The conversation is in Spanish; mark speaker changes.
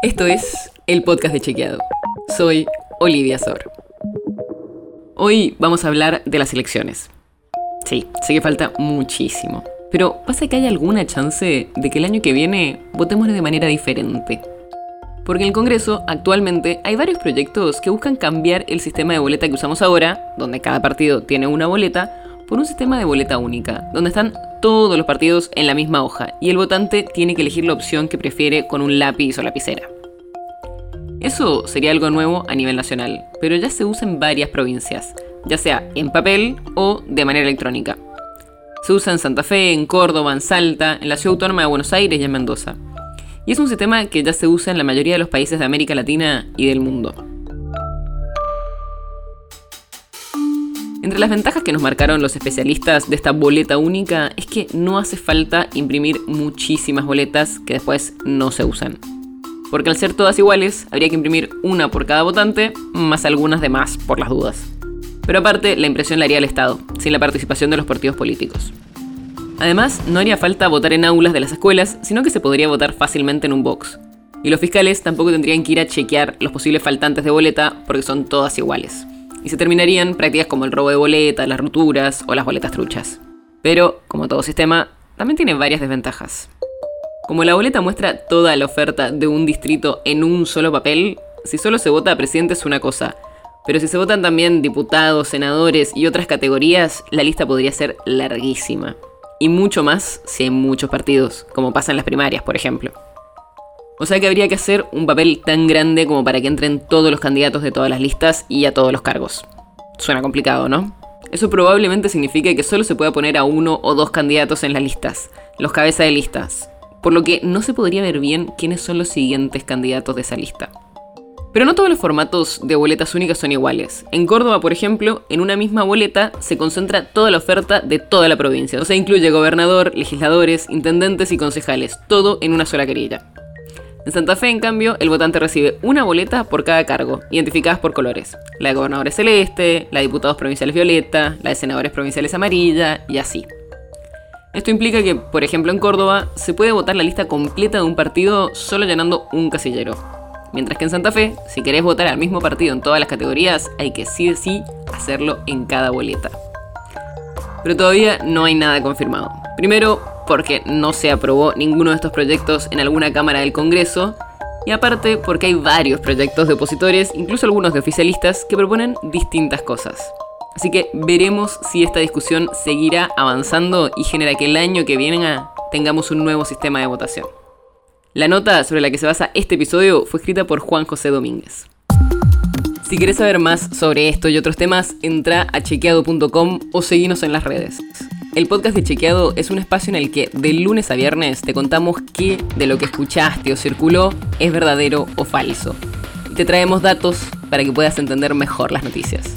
Speaker 1: Esto es el podcast de Chequeado. Soy Olivia Sor. Hoy vamos a hablar de las elecciones. Sí, sé que falta muchísimo. Pero ¿pasa que hay alguna chance de que el año que viene votemos de manera diferente? Porque en el Congreso actualmente hay varios proyectos que buscan cambiar el sistema de boleta que usamos ahora, donde cada partido tiene una boleta, por un sistema de boleta única, donde están todos los partidos en la misma hoja y el votante tiene que elegir la opción que prefiere con un lápiz o lapicera. Eso sería algo nuevo a nivel nacional, pero ya se usa en varias provincias, ya sea en papel o de manera electrónica. Se usa en Santa Fe, en Córdoba, en Salta, en la Ciudad Autónoma de Buenos Aires y en Mendoza. Y es un sistema que ya se usa en la mayoría de los países de América Latina y del mundo. Entre las ventajas que nos marcaron los especialistas de esta boleta única es que no hace falta imprimir muchísimas boletas que después no se usan. Porque al ser todas iguales, habría que imprimir una por cada votante, más algunas de más por las dudas. Pero aparte, la impresión la haría el Estado, sin la participación de los partidos políticos. Además, no haría falta votar en aulas de las escuelas, sino que se podría votar fácilmente en un box. Y los fiscales tampoco tendrían que ir a chequear los posibles faltantes de boleta porque son todas iguales y se terminarían prácticas como el robo de boletas, las rupturas o las boletas truchas. Pero, como todo sistema, también tiene varias desventajas. Como la boleta muestra toda la oferta de un distrito en un solo papel, si solo se vota a presidente es una cosa, pero si se votan también diputados, senadores y otras categorías, la lista podría ser larguísima. Y mucho más si hay muchos partidos, como pasa en las primarias, por ejemplo. O sea que habría que hacer un papel tan grande como para que entren todos los candidatos de todas las listas y a todos los cargos. Suena complicado, ¿no? Eso probablemente signifique que solo se pueda poner a uno o dos candidatos en las listas, los cabezas de listas, por lo que no se podría ver bien quiénes son los siguientes candidatos de esa lista. Pero no todos los formatos de boletas únicas son iguales. En Córdoba, por ejemplo, en una misma boleta se concentra toda la oferta de toda la provincia. O sea, incluye gobernador, legisladores, intendentes y concejales, todo en una sola querella. En Santa Fe, en cambio, el votante recibe una boleta por cada cargo, identificadas por colores. La de gobernadores celeste, la de diputados provinciales violeta, la de senadores provinciales amarilla y así. Esto implica que, por ejemplo, en Córdoba se puede votar la lista completa de un partido solo llenando un casillero. Mientras que en Santa Fe, si querés votar al mismo partido en todas las categorías, hay que sí sí hacerlo en cada boleta. Pero todavía no hay nada confirmado. Primero, porque no se aprobó ninguno de estos proyectos en alguna Cámara del Congreso, y aparte porque hay varios proyectos de opositores, incluso algunos de oficialistas, que proponen distintas cosas. Así que veremos si esta discusión seguirá avanzando y genera que el año que viene tengamos un nuevo sistema de votación. La nota sobre la que se basa este episodio fue escrita por Juan José Domínguez. Si quieres saber más sobre esto y otros temas, entra a chequeado.com o seguinos en las redes. El podcast de Chequeado es un espacio en el que de lunes a viernes te contamos qué de lo que escuchaste o circuló es verdadero o falso. Y te traemos datos para que puedas entender mejor las noticias.